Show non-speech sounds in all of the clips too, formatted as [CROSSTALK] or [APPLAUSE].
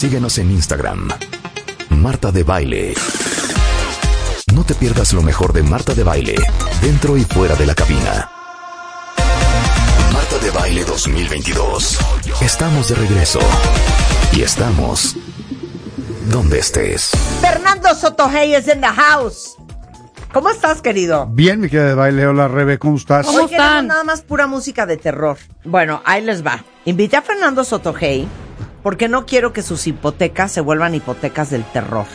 Síguenos en Instagram. Marta de Baile. No te pierdas lo mejor de Marta de Baile, dentro y fuera de la cabina. Marta de Baile 2022. Estamos de regreso. Y estamos donde estés. Fernando Sotojey es in the house. ¿Cómo estás, querido? Bien, mi querida de baile. Hola, Rebe, ¿cómo estás? Hoy queremos nada más pura música de terror. Bueno, ahí les va. Invité a Fernando Sotojey porque no quiero que sus hipotecas se vuelvan hipotecas del terror.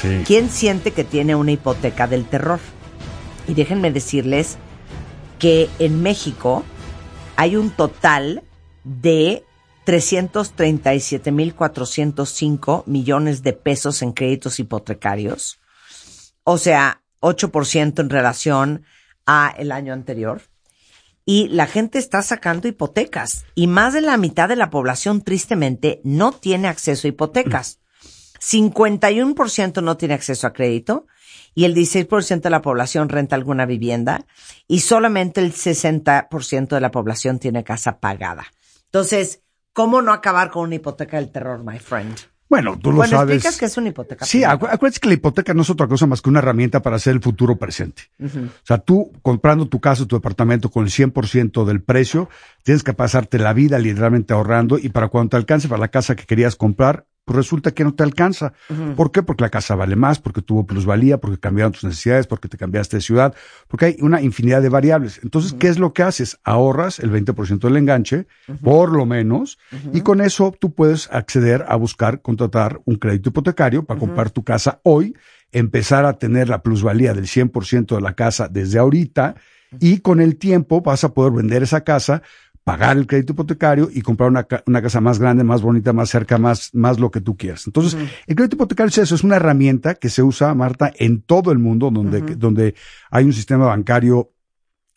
Sí. ¿Quién siente que tiene una hipoteca del terror? Y déjenme decirles que en México hay un total de 337.405 millones de pesos en créditos hipotecarios. O sea, 8% en relación a el año anterior. Y la gente está sacando hipotecas. Y más de la mitad de la población, tristemente, no tiene acceso a hipotecas. 51% no tiene acceso a crédito y el 16% de la población renta alguna vivienda y solamente el 60% de la población tiene casa pagada. Entonces, ¿cómo no acabar con una hipoteca del terror, my friend? Bueno, tú lo bueno, sabes. explicas que es una hipoteca. Sí, acu- acuérdate que la hipoteca no es otra cosa más que una herramienta para hacer el futuro presente. O sea, tú comprando tu casa, tu departamento con el 100% del precio, tienes que pasarte la vida literalmente ahorrando y para cuando te alcance para la casa que querías comprar, pues resulta que no te alcanza. ¿Por qué? Porque la casa vale más, porque tuvo plusvalía, porque cambiaron tus necesidades, porque te cambiaste de ciudad, porque hay una infinidad de variables. Entonces, ¿qué es lo que haces? Ahorras el 20% del enganche, por lo menos, y con eso tú puedes acceder a buscar, contratar un crédito hipotecario para comprar tu casa hoy, empezar a tener la plusvalía del 100% de la casa desde ahorita, y con el tiempo vas a poder vender esa casa pagar el crédito hipotecario y comprar una, una casa más grande, más bonita, más cerca, más, más lo que tú quieras. Entonces, el crédito hipotecario es eso, es una herramienta que se usa, Marta, en todo el mundo donde, donde hay un sistema bancario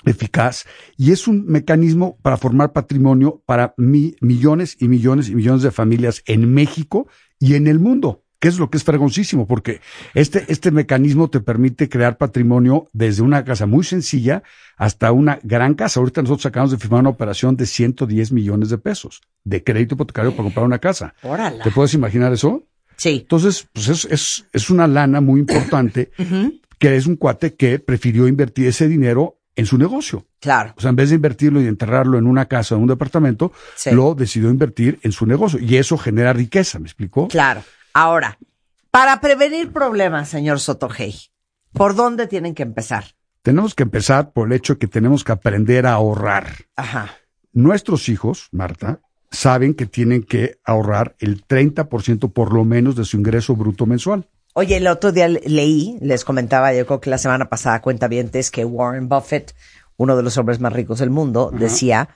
eficaz y es un mecanismo para formar patrimonio para mi- millones y millones y millones de familias en México y en el mundo, que es lo que es fregoncísimo, porque este, este mecanismo te permite crear patrimonio desde una casa muy sencilla hasta una gran casa. Ahorita nosotros acabamos de firmar una operación de 110 millones de pesos de crédito hipotecario para comprar una casa. Órala. ¿Te puedes imaginar eso? Sí. Entonces, pues es, es, es una lana muy importante [COUGHS] que es un cuate que prefirió invertir ese dinero en su negocio. Claro. O sea, en vez de invertirlo y enterrarlo en una casa o en un departamento, Sí. lo decidió invertir en su negocio. Y eso genera riqueza, ¿me explicó? Claro. Ahora, para prevenir problemas, señor Sotojey, ¿por dónde tienen que empezar? Tenemos que empezar por el hecho de que tenemos que aprender a ahorrar. Ajá. Nuestros hijos, Marta, saben que tienen que ahorrar el 30% por lo menos de su ingreso bruto mensual. Oye, el otro día le- leí, les comentaba, yo creo que la semana pasada, cuenta es que Warren Buffett, uno de los hombres más ricos del mundo, decía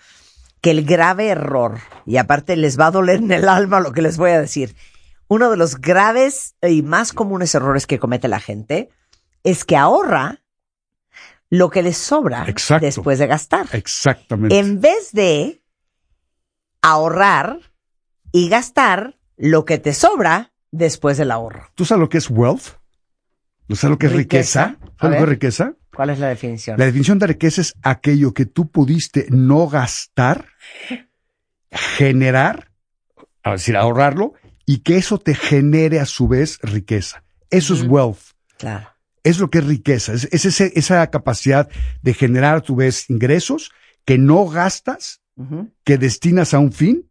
que el grave error, y aparte les va a doler en el alma lo que les voy a decir, uno de los graves y más comunes errores que comete la gente es que ahorra lo que les sobra Exacto. después de gastar. Exactamente. En vez de ahorrar y gastar lo que te sobra después del ahorro. ¿Tú sabes lo que es wealth? ¿Tú sabes lo que es Riqueza. riqueza? ¿Sabes lo que es riqueza? ¿Cuál es la definición? La definición de riqueza es aquello que tú pudiste no gastar, generar, es decir, ahorrarlo, y que eso te genere a su vez riqueza. Eso es wealth. Claro. Es lo que es riqueza. Es, es ese- esa capacidad de generar a tu vez ingresos que no gastas, que destinas a un fin,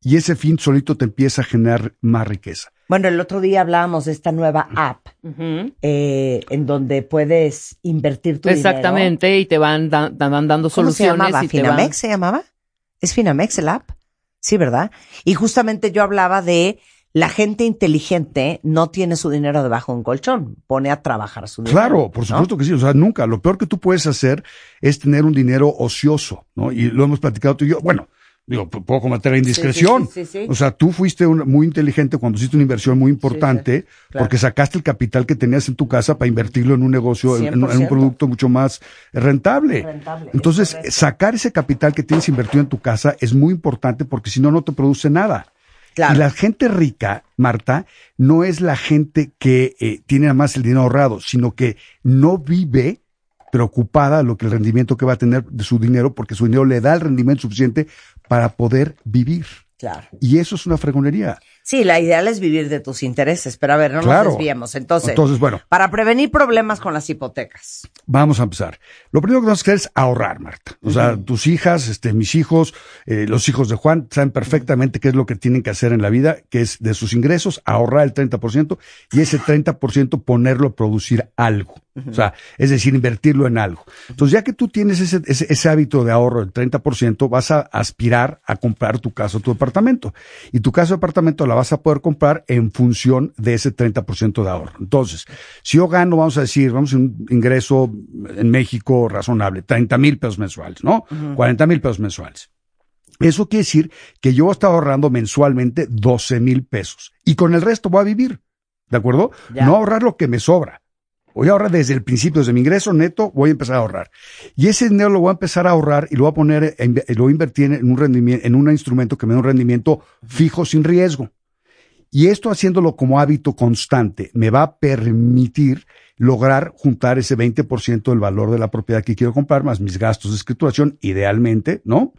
y ese fin solito te empieza a generar más riqueza. Bueno, el otro día hablábamos de esta nueva app eh, en donde puedes invertir tu dinero. Exactamente, y te van, da- te van dando ¿Cómo se soluciones. llamaba? y te van- ¿Finamex se llamaba? ¿Es Finamex el app? Sí, ¿verdad? Y justamente yo hablaba de la gente inteligente no tiene su dinero debajo de un colchón, pone a trabajar su dinero. Claro, por ¿no? supuesto que sí. O sea, nunca. Lo peor que tú puedes hacer es tener un dinero ocioso, ¿no? Y lo hemos platicado tú y yo. Bueno, Digo, puedo cometer la indiscreción. sí, sí, sí. O sea, tú fuiste un- muy inteligente cuando hiciste una inversión muy importante claro. porque sacaste el capital que tenías en tu casa para invertirlo en un negocio, en, en un 100%. producto mucho más rentable. Rentable, es Entonces, sacar ese capital que tienes invertido en tu casa es muy importante porque si no, no te produce nada. Claro. Y la gente rica, Marta, no es la gente que eh, tiene nada más el dinero ahorrado, sino que no vive preocupada lo que el rendimiento que va a tener de su dinero, porque su dinero le da el rendimiento suficiente para poder vivir. Claro. Y eso es una fregonería. Sí, la ideal es vivir de tus intereses, pero a ver, no Claro. nos desviemos. Entonces, Entonces, bueno. para prevenir problemas con las hipotecas. Vamos a empezar. Lo primero que tenemos que hacer es ahorrar, Marta. O sea, tus hijas, este, mis hijos, eh, los hijos de Juan, saben perfectamente qué es lo que tienen que hacer en la vida, que es de sus ingresos ahorrar el 30% y ese 30% ponerlo a producir algo. O sea, es decir, invertirlo en algo. Entonces, ya que tú tienes ese, ese, ese hábito de ahorro del 30%, vas a aspirar a comprar tu casa o tu departamento. Y tu casa o departamento la vas a poder comprar en función de ese 30% de ahorro. Entonces, si yo gano, vamos a decir, vamos a un ingreso en México razonable, 30 mil pesos mensuales, ¿no? 40 mil pesos mensuales. Eso quiere decir que yo estoy ahorrando mensualmente 12 mil pesos. Y con el resto voy a vivir. ¿De acuerdo? Ya. No ahorrar lo que me sobra. Voy a ahorrar desde el principio, desde mi ingreso neto, voy a empezar a ahorrar. Y ese dinero lo voy a empezar a ahorrar y lo voy a poner, en- lo voy a invertir en un rendimiento, en un instrumento que me dé un rendimiento fijo sin riesgo. Y esto haciéndolo como hábito constante me va a permitir lograr juntar ese 20% del valor de la propiedad que quiero comprar, más mis gastos de escrituración, idealmente, ¿no?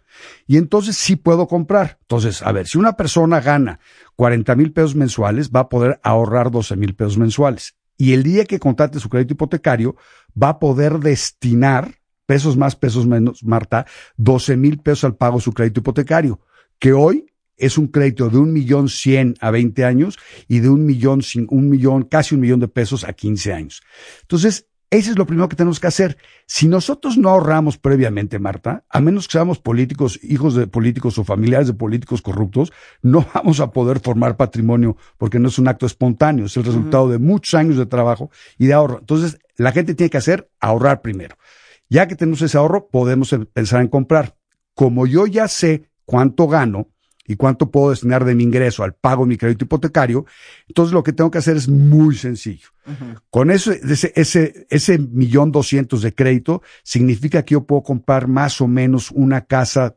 Y entonces sí puedo comprar. Entonces, a ver, si una persona gana 40 mil pesos mensuales, va a poder ahorrar 12 mil pesos mensuales. Y el día que contrate su crédito hipotecario, va a poder destinar, pesos más, pesos menos, Marta, 12 mil pesos al pago de su crédito hipotecario, que hoy es un crédito de un millón cien a 20 años y de un millón, un millón, casi un millón de pesos a 15 años. Entonces, ese es lo primero que tenemos que hacer. Si nosotros no ahorramos previamente, Marta, a menos que seamos políticos, hijos de políticos o familiares de políticos corruptos, no [LAUGHS] vamos a poder formar patrimonio porque no es un acto espontáneo, es el resultado de muchos años de trabajo y de ahorro. Entonces, la gente tiene que hacer ahorrar primero. Ya que tenemos ese ahorro, podemos em- pensar en comprar. Como yo ya sé cuánto gano y cuánto puedo destinar de mi ingreso al pago de mi crédito hipotecario, entonces lo que tengo que hacer es muy sencillo. Con eso, ese, ese, ese millón doscientos de crédito significa que yo puedo comprar más o menos una casa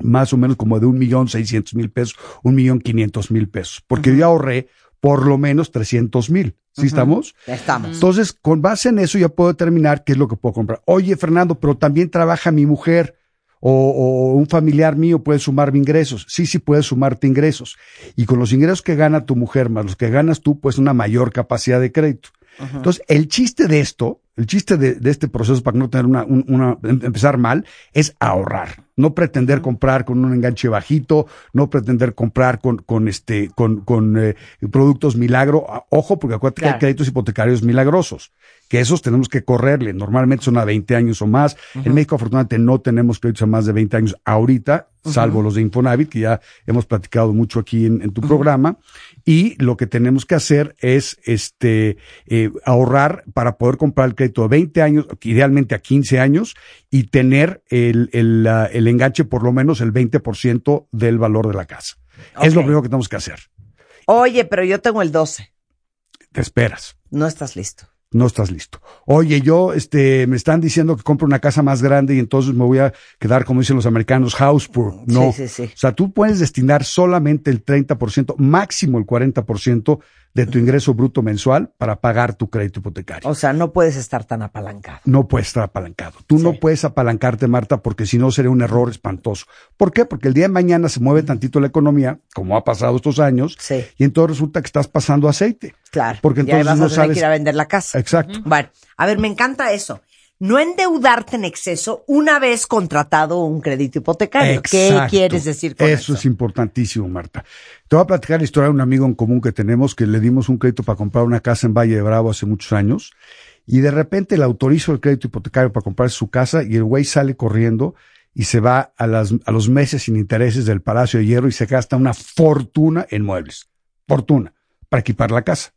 más o menos como de un millón seiscientos mil pesos, un millón quinientos mil pesos, porque yo ahorré por lo menos trescientos mil. ¿Sí estamos? Ya estamos. Entonces, con base en eso ya puedo determinar qué es lo que puedo comprar. Oye, Fernando, pero también trabaja mi mujer o, o un familiar mío puede sumarme ingresos. Sí, sí puedes sumarte ingresos. Y con los ingresos que gana tu mujer más los que ganas tú, pues una mayor capacidad de crédito. Entonces, el chiste de esto, el chiste de, de este proceso para no tener una, un- una, em- empezar mal, es ahorrar. No pretender comprar con un enganche bajito, no pretender comprar con, con este, con, con eh, productos milagro. Ah, Ojo, porque acuérdate que Claro. hay créditos hipotecarios milagrosos, que esos tenemos que correrle. Normalmente son a 20 años o más. En México, afortunadamente, no tenemos créditos a más de 20 años ahorita, salvo los de Infonavit, que ya hemos platicado mucho aquí en, en tu programa. Y lo que tenemos que hacer es este eh, ahorrar para poder comprar el crédito de 20 años, idealmente a 15 años, y tener el, el, el enganche por lo menos el 20% del valor de la casa. Es lo primero que tenemos que hacer. Oye, pero yo tengo el 12. Te esperas. No estás listo. No estás listo. Oye, yo, este, me están diciendo que compro una casa más grande y entonces me voy a quedar, como dicen los americanos, house poor. No. Sí, sí, sí. O sea, tú puedes destinar solamente el 30%, máximo el 40% de tu ingreso bruto mensual para pagar tu crédito hipotecario. O sea, no puedes estar tan apalancado. No puedes estar apalancado. Tú no puedes apalancarte, Marta, porque si no sería un error espantoso. ¿Por qué? Porque el día de mañana se mueve tantito la economía, como ha pasado estos años, Sí. y entonces resulta que estás pasando aceite. Claro. Porque entonces vas a no tener sabes- que ir a vender la casa. Exacto. Bueno, a ver, me encanta eso. No endeudarte en exceso una vez contratado un crédito hipotecario. ¿Qué quieres decir con eso? Eso es importantísimo, Marta. Te voy a platicar la historia de un amigo en común que tenemos que le dimos un crédito para comprar una casa en Valle de Bravo hace muchos años y de repente le autorizó el crédito hipotecario para comprar su casa y el güey sale corriendo y se va a, las, a los meses sin intereses del Palacio de Hierro y se gasta una fortuna en muebles. Fortuna. Para equipar la casa.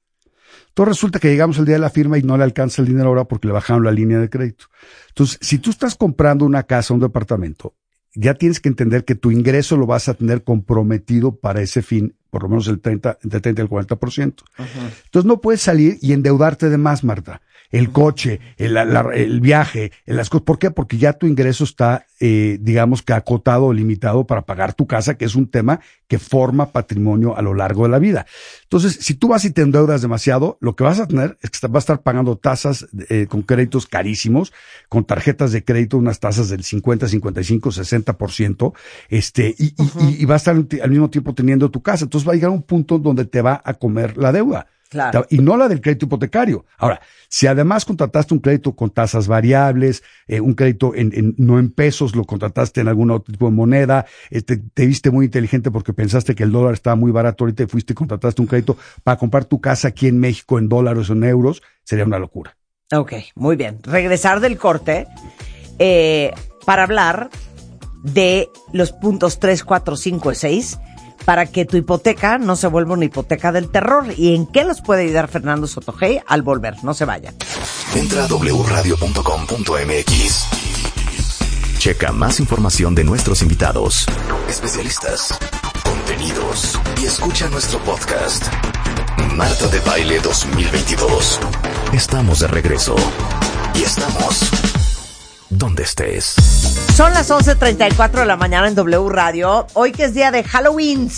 Entonces resulta que llegamos el día de la firma y no le alcanza el dinero ahora porque le bajaron la línea de crédito. Entonces, si tú estás comprando una casa, un departamento, ya tienes que entender que tu ingreso lo vas a tener comprometido para ese fin, por lo menos el 30, entre 30 y el 40%. Entonces no puedes salir y endeudarte de más, Marta. El coche, el, la- el viaje, el- las cosas. ¿Por qué? Porque ya tu ingreso está, eh, digamos que acotado o limitado para pagar tu casa, que es un tema que forma patrimonio a lo largo de la vida. Entonces, si tú vas y te endeudas demasiado, lo que vas a tener es que vas a estar pagando tasas eh, con créditos carísimos, con tarjetas de crédito, unas tasas del 50, 55, 60%, este, y, y- y, y va a estar al mismo tiempo teniendo tu casa. Entonces va a llegar un punto donde te va a comer la deuda. Claro. Y no la del crédito hipotecario. Ahora, si además contrataste un crédito con tasas variables, eh, un crédito en, en- no en pesos, lo contrataste en algún otro tipo de moneda, eh, te, te viste muy inteligente porque pensaste que el dólar estaba muy barato ahorita fuiste y contrataste un crédito para comprar tu casa aquí en México en dólares o en euros, sería una locura. Ok, muy bien. Regresar del corte eh, para hablar de los puntos 3, 4, 5 y 6 para que tu hipoteca no se vuelva una hipoteca del terror. ¿Y en qué los puede ayudar Fernando Sotogey al volver? No se vayan. Entra a wradio.com.mx. Checa más información de nuestros invitados, especialistas, contenidos y escucha nuestro podcast. Marta de Baile 2022. Estamos de regreso. Y estamos donde estés. Son las 11.34 de la mañana en W Radio. Hoy que es día de Halloween.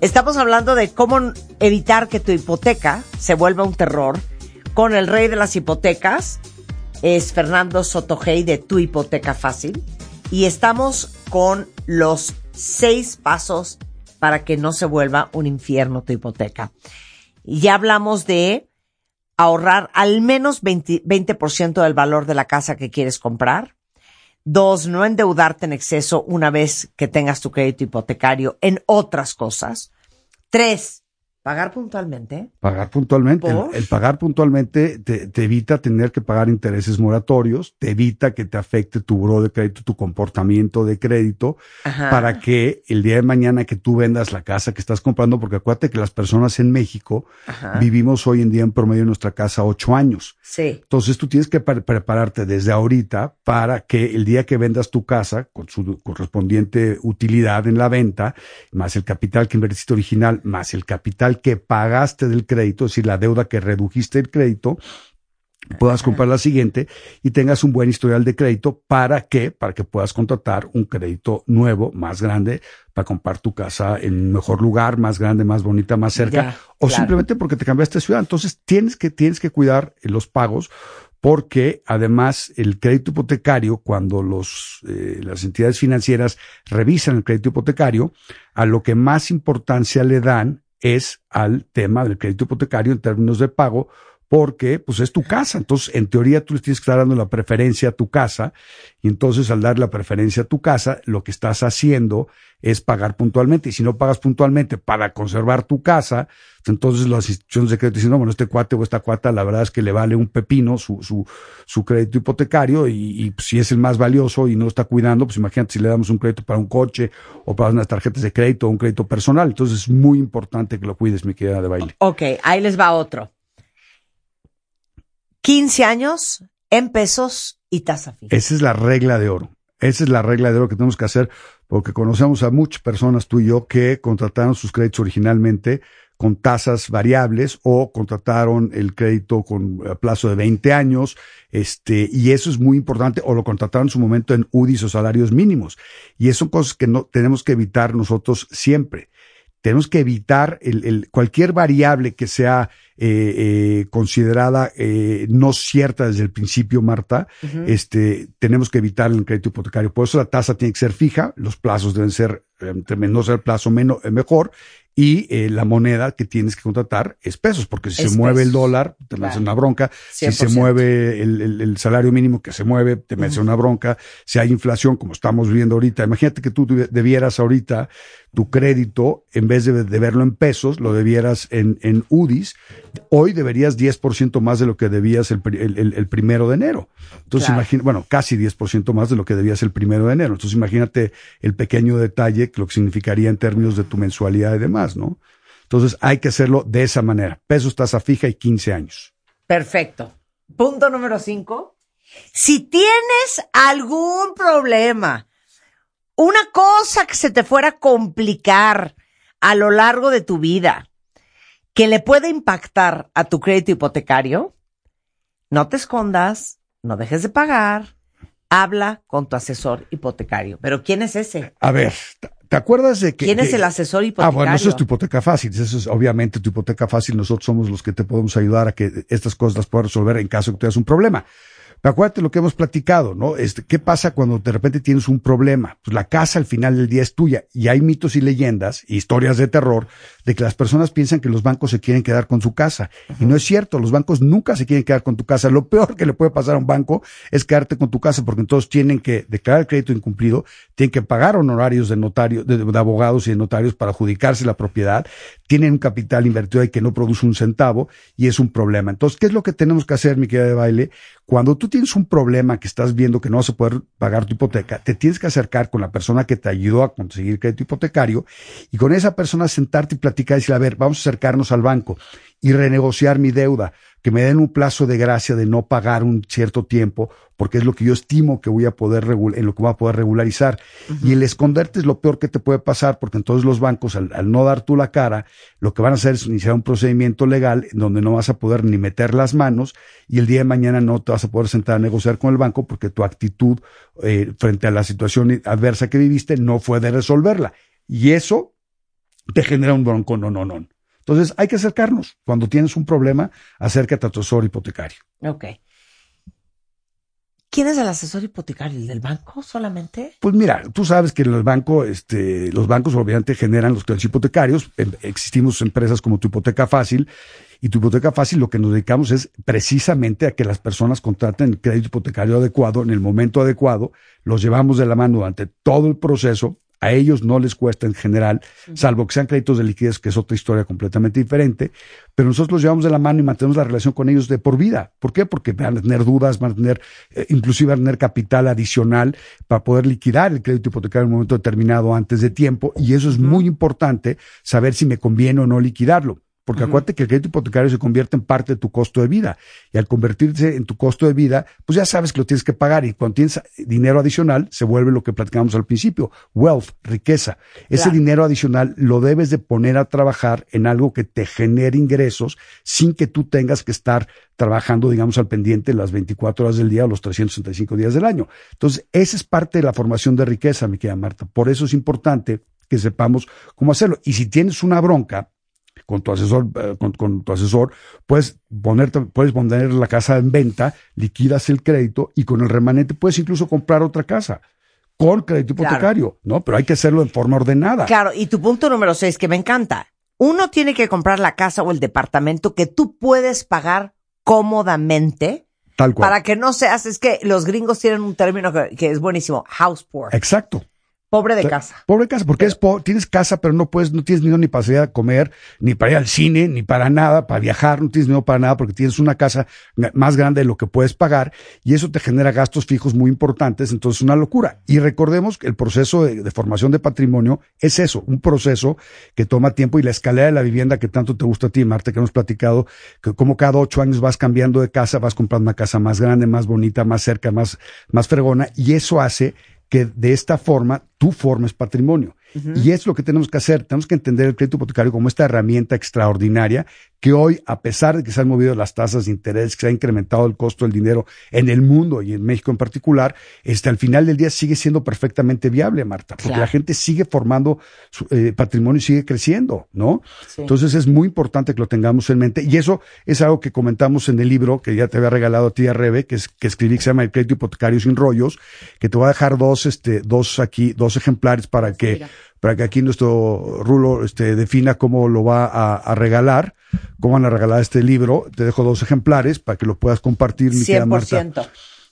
Estamos hablando de cómo evitar que tu hipoteca se vuelva un terror con el rey de las hipotecas. Es Fernando Sotogey de Tu Hipoteca Fácil. Y estamos con los seis pasos para que no se vuelva un infierno tu hipoteca. Ya hablamos de ahorrar al menos 20%, 20% del valor de la casa que quieres comprar. Dos, no endeudarte en exceso una vez que tengas tu crédito hipotecario en otras cosas. Tres, pagar puntualmente. Pagar puntualmente. El, pagar puntualmente te, te evita tener que pagar intereses moratorios, te evita que te afecte tu buro de crédito, tu comportamiento de crédito, Ajá. para que el día de mañana que tú vendas la casa que estás comprando, porque acuérdate que las personas en México Ajá. vivimos hoy en día en promedio en nuestra casa ocho años. Sí. Entonces tú tienes que pre- prepararte desde ahorita para que el día que vendas tu casa con su correspondiente utilidad en la venta, más el capital que invertiste original, más el capital que pagaste del crédito, es decir, la deuda que redujiste el crédito, puedas comprar la siguiente y tengas un buen historial de crédito. Para que para que puedas contratar un crédito nuevo más grande para comprar tu casa en un mejor lugar más grande más bonita más cerca. Ya, o claro. simplemente porque te cambiaste de ciudad. Entonces tienes que tienes que cuidar eh, los pagos porque además el crédito hipotecario cuando los eh, las entidades financieras revisan el crédito hipotecario a lo que más importancia le dan es al tema del crédito hipotecario en términos de pago porque pues es tu casa. Entonces, en teoría tú le tienes que estar dando la preferencia a tu casa y entonces al dar la preferencia a tu casa, lo que estás haciendo es pagar puntualmente y si no pagas puntualmente para conservar tu casa, entonces las instituciones de crédito dicen, no, bueno, este cuate o esta cuata, la verdad es que le vale un pepino su, su, su crédito hipotecario y, pues, si es el más valioso y no está cuidando, pues imagínate si le damos un crédito para un coche o para unas tarjetas de crédito o un crédito personal. Entonces es muy importante que lo cuides, mi querida de baile. Ok, ahí les va otro. 15 años en pesos y tasa fija. Esa es la regla de oro. Esa es la regla de oro que tenemos que hacer porque conocemos a muchas personas, tú y yo, que contrataron sus créditos originalmente con tasas variables o contrataron el crédito con plazo de 20 años, este, y eso es muy importante, o lo contrataron en su momento en UDIs o salarios mínimos. Y eso son cosas que no tenemos que evitar nosotros siempre. Tenemos que evitar el, el, cualquier variable que sea eh, eh, considerada eh, no cierta desde el principio, Marta, este, tenemos que evitar el crédito hipotecario. Por eso la tasa tiene que ser fija, los plazos deben ser, eh, entre menos el plazo menos, eh, mejor, y eh, la moneda que tienes que contratar es pesos, porque si Es se mueve el dólar, te Claro. metes una bronca. Si se 100%. mueve el, el- el salario mínimo que se mueve, te metes una bronca. Si hay inflación, como estamos viviendo ahorita, imagínate que tú debieras ahorita tu crédito, en vez de, de verlo en pesos, lo debieras en, en UDIs. Hoy deberías 10% más de lo que debías el, el- el- primero de enero. Entonces, Claro. imagina, bueno, casi 10% más de lo que debías el primero de enero. Entonces, imagínate el pequeño detalle, que lo que significaría en términos de tu mensualidad y demás, ¿no? Entonces, hay que hacerlo de esa manera. Pesos, tasa fija y 15 años. Perfecto. Punto número cinco. Si tienes algún problema, una cosa que se te fuera a complicar a lo largo de tu vida, que le puede impactar a tu crédito hipotecario, no te escondas, no dejes de pagar, habla con tu asesor hipotecario. Pero ¿quién es ese? A ver, ¿te acuerdas de que... ¿Quién es que- el asesor Ah, hipotecario? bueno, eso es tu hipoteca fácil. Eso es obviamente tu hipoteca fácil. Nosotros somos los que te podemos ayudar a que estas cosas las puedas resolver en caso de que tengas un problema. Pero acuérdate lo que hemos platicado, ¿no? Este, ¿Qué pasa cuando de repente tienes un problema? Pues la casa al final del día es tuya. Y hay mitos y leyendas, historias de terror, de que las personas piensan que los bancos se quieren quedar con su casa. Y no es cierto, los bancos nunca se quieren quedar con tu casa. Lo [LAUGHS] peor que le puede pasar a un banco es quedarte con tu casa, porque entonces tienen que declarar el crédito incumplido, tienen que pagar honorarios de notario, de, de abogados y de notarios para adjudicarse la propiedad, tienen un capital invertido ahí que no produce un centavo y es un problema. Entonces, ¿qué es lo que tenemos que hacer, mi querida de baile? Cuando tú tienes un problema que estás viendo que no vas a poder pagar tu hipoteca, te tienes que acercar con la persona que te ayudó a conseguir crédito hipotecario y con esa persona sentarte y platicar y decir, a ver, vamos a acercarnos al banco y renegociar mi deuda, que me den un plazo de gracia de no pagar un cierto tiempo, porque es lo que yo estimo que voy a poder regular, en lo que voy a poder regularizar. Y el esconderte es lo peor que te puede pasar, porque entonces los bancos, al, al no dar tú la cara, lo que van a hacer es iniciar un procedimiento legal en donde no vas a poder ni meter las manos y el día de mañana no te vas a poder sentar a negociar con el banco porque tu actitud eh, frente a la situación adversa que viviste no fue de resolverla. Y eso te genera un bronco, no, no, no. Entonces hay que acercarnos. Cuando tienes un problema, acércate a tu asesor hipotecario. Ok. ¿Quién es el asesor hipotecario? ¿El del banco solamente? Pues mira, tú sabes que el banco, este, los bancos obviamente generan los créditos hipotecarios. Em- Existimos empresas como tu hipoteca fácil y tu hipoteca fácil lo que nos dedicamos es precisamente a que las personas contraten el crédito hipotecario adecuado en el momento adecuado. Los llevamos de la mano durante todo el proceso. A ellos no les cuesta en general, salvo que sean créditos de liquidez, que es otra historia completamente diferente. Pero nosotros los llevamos de la mano y mantenemos la relación con ellos de por vida. ¿Por qué? Porque van a tener dudas, van a tener, eh, inclusive van a tener capital adicional para poder liquidar el crédito hipotecario en un momento determinado antes de tiempo. Y eso es muy importante, saber si me conviene o no liquidarlo. Porque acuérdate que el crédito hipotecario se convierte en parte de tu costo de vida. Y al convertirse en tu costo de vida, pues ya sabes que lo tienes que pagar. Y cuando tienes dinero adicional, se vuelve lo que platicamos al principio. Wealth, riqueza. Ese Claro. dinero adicional lo debes de poner a trabajar en algo que te genere ingresos sin que tú tengas que estar trabajando, digamos, al pendiente las 24 horas del día o los 365 días del año. Entonces, esa es parte de la formación de riqueza, mi querida Marta. Por eso es importante que sepamos cómo hacerlo. Y si tienes una bronca, con tu asesor, eh, con, con tu asesor, puedes ponerte, puedes poner la casa en venta, liquidas el crédito y con el remanente puedes incluso comprar otra casa con crédito Claro. hipotecario, ¿no? Pero hay que hacerlo en forma ordenada. Claro, y tu punto número seis, que me encanta. Uno tiene que comprar la casa o el departamento que tú puedes pagar cómodamente Tal cual. para que no seas, es que los gringos tienen un término que, que es buenísimo, house poor, Exacto. Pobre de casa. Pobre casa, porque es po- tienes casa, pero no puedes, no tienes dinero ni para salir a comer, ni para ir al cine, ni para nada, para viajar, no tienes dinero para nada, porque tienes una casa más grande de lo que puedes pagar, y eso te genera gastos fijos muy importantes, entonces es una locura. Y recordemos que el proceso de, de formación de patrimonio es eso, un proceso que toma tiempo, y la escalera de la vivienda que tanto te gusta a ti, Marta, que hemos platicado, que como cada ocho años vas cambiando de casa, vas comprando una casa más grande, más bonita, más cerca, más, más fregona, y eso hace que de esta forma tú formes patrimonio. Y es lo que tenemos que hacer. Tenemos que entender el crédito hipotecario como esta herramienta extraordinaria que hoy, a pesar de que se han movido las tasas de interés, que se ha incrementado el costo del dinero en el mundo y en México en particular, este, al final del día sigue siendo perfectamente viable, Marta, porque Claro. la gente sigue formando su eh, patrimonio y sigue creciendo, ¿no? Sí. Entonces es muy importante que lo tengamos en mente. Y eso es algo que comentamos en el libro que ya te había regalado a ti, a Rebe, que, es, que escribí, que se llama El crédito hipotecario sin rollos, que te voy a dejar dos, este, dos aquí, dos ejemplares para que, mira. Para que aquí nuestro Rulo, este, defina cómo lo va a, a regalar, cómo van a regalar este libro. Te dejo dos ejemplares para que lo puedas compartir, mi querida Marta. 100%.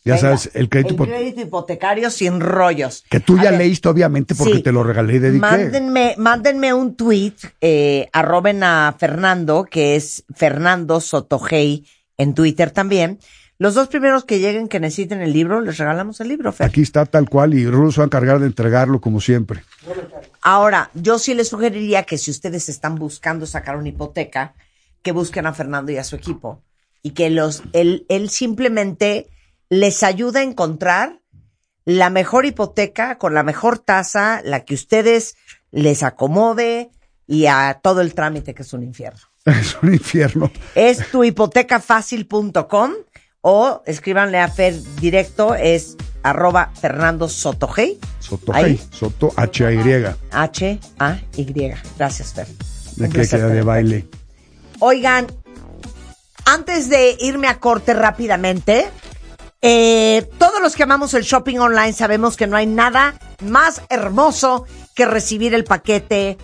Ya Venga, sabes, el crédito, hipo- crédito hipotecario sin rollos. que tú ya ver, leíste obviamente porque sí. te lo regalé y dediqué. Mándenme, mándenme un tweet, eh, arroben a Fernando, que es Fernando Sotogey en Twitter también. Los dos primeros que lleguen que necesiten el libro, les regalamos el libro, Fer. Aquí está tal cual y Rulo se va a encargar de entregarlo como siempre. Ahora, yo sí les sugeriría que si ustedes están buscando sacar una hipoteca, que busquen a Fernando y a su equipo. Y que los, él, él simplemente les ayuda a encontrar la mejor hipoteca con la mejor tasa, la que ustedes les acomode y a todo el trámite que es un infierno. [LAUGHS] Es un infierno. Es tuhipotecafacil.com o escríbanle a Fer directo, es arroba Fernando Sotogey. Soto, H-A-Y. H-A-Y. Gracias, Fer. De que queda de baile. Oigan, antes de irme a corte rápidamente, eh, todos los que amamos el shopping online sabemos que no hay nada más hermoso que recibir el paquete,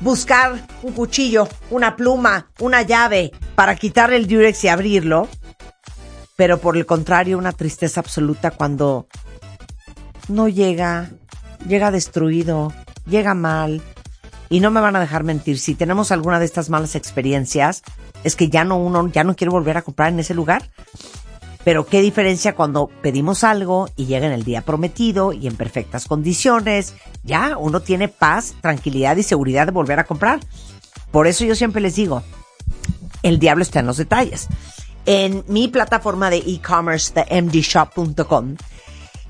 buscar un cuchillo, una pluma, una llave para quitar el Durex y abrirlo. Pero por el contrario, una tristeza absoluta cuando no llega, llega destruido, llega mal. Y no me van a dejar mentir, si tenemos alguna de estas malas experiencias, es que ya no uno ya no quiere volver a comprar en ese lugar. Pero qué diferencia cuando pedimos algo y llega en el día prometido y en perfectas condiciones. Ya uno tiene paz, tranquilidad y seguridad de volver a comprar. Por eso yo siempre les digo, el diablo está en los detalles. En mi plataforma de e-commerce de mdshop.com,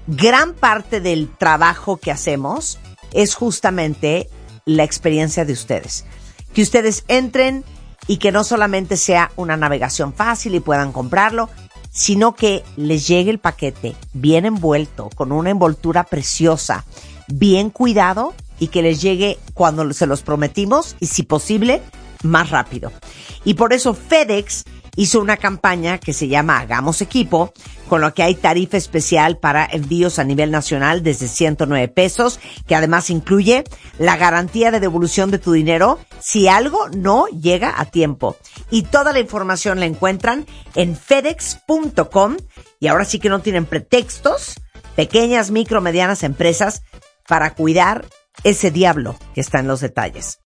gran parte del trabajo que hacemos es justamente la experiencia de ustedes. Que ustedes entren y que no solamente sea una navegación fácil y puedan comprarlo, sino que les llegue el paquete bien envuelto, con una envoltura preciosa, bien cuidado y que les llegue cuando se los prometimos y si posible, más rápido. Y por eso FedEx hizo una campaña que se llama Hagamos Equipo, con lo que hay tarifa especial para envíos a nivel nacional desde 109 pesos, que además incluye la garantía de devolución de tu dinero si algo no llega a tiempo. Y toda la información la encuentran en fedex.com y ahora sí que no tienen pretextos, pequeñas, micro, medianas empresas para cuidar ese diablo que está en los detalles.